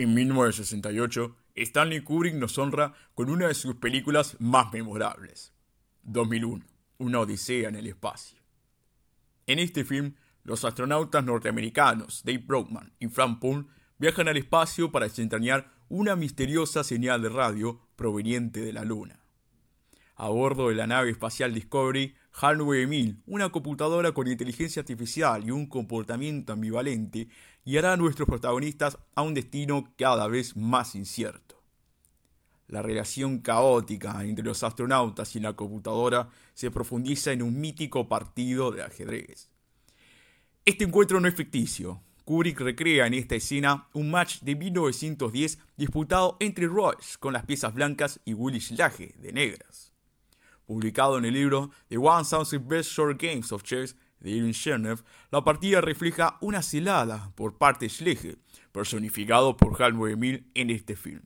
En 1968, Stanley Kubrick nos honra con una de sus películas más memorables, 2001, Una Odisea en el Espacio. En este film, los astronautas norteamericanos Dave Brockman y Frank Poole viajan al espacio para desentrañar una misteriosa señal de radio proveniente de la Luna. A bordo de la nave espacial Discovery, HAL 9000, una computadora con inteligencia artificial y un comportamiento ambivalente, guiará a nuestros protagonistas a un destino cada vez más incierto. La relación caótica entre los astronautas y la computadora se profundiza en un mítico partido de ajedrez. Este encuentro no es ficticio. Kubrick recrea en esta escena un match de 1910 disputado entre Royce con las piezas blancas y Willy Schlage de negras. Publicado en el libro The 1000 Best Short Games of Chess de Irving Chernev, la partida refleja una celada por parte de Schlegel, personificado por HAL 9000 en este film,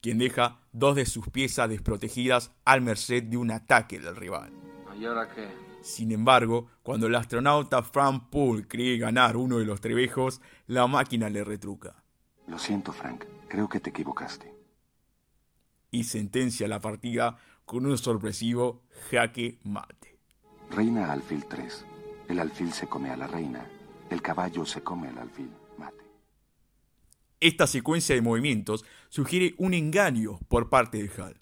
quien deja dos de sus piezas desprotegidas al merced de un ataque del rival. ¿Y ahora qué? Sin embargo, cuando el astronauta Frank Poole cree ganar uno de los trebejos, la máquina le retruca. Lo siento, Frank. Creo que te equivocaste. Y sentencia la partida con un sorpresivo jaque mate. Reina alfil 3. El alfil se come a la reina. El caballo se come al alfil. Mate. Esta secuencia de movimientos sugiere un engaño por parte de Hal,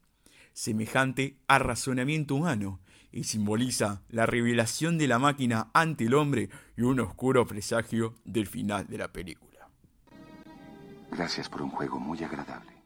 semejante a razonamiento humano, y simboliza la revelación de la máquina ante el hombre y un oscuro presagio del final de la película. Gracias por un juego muy agradable.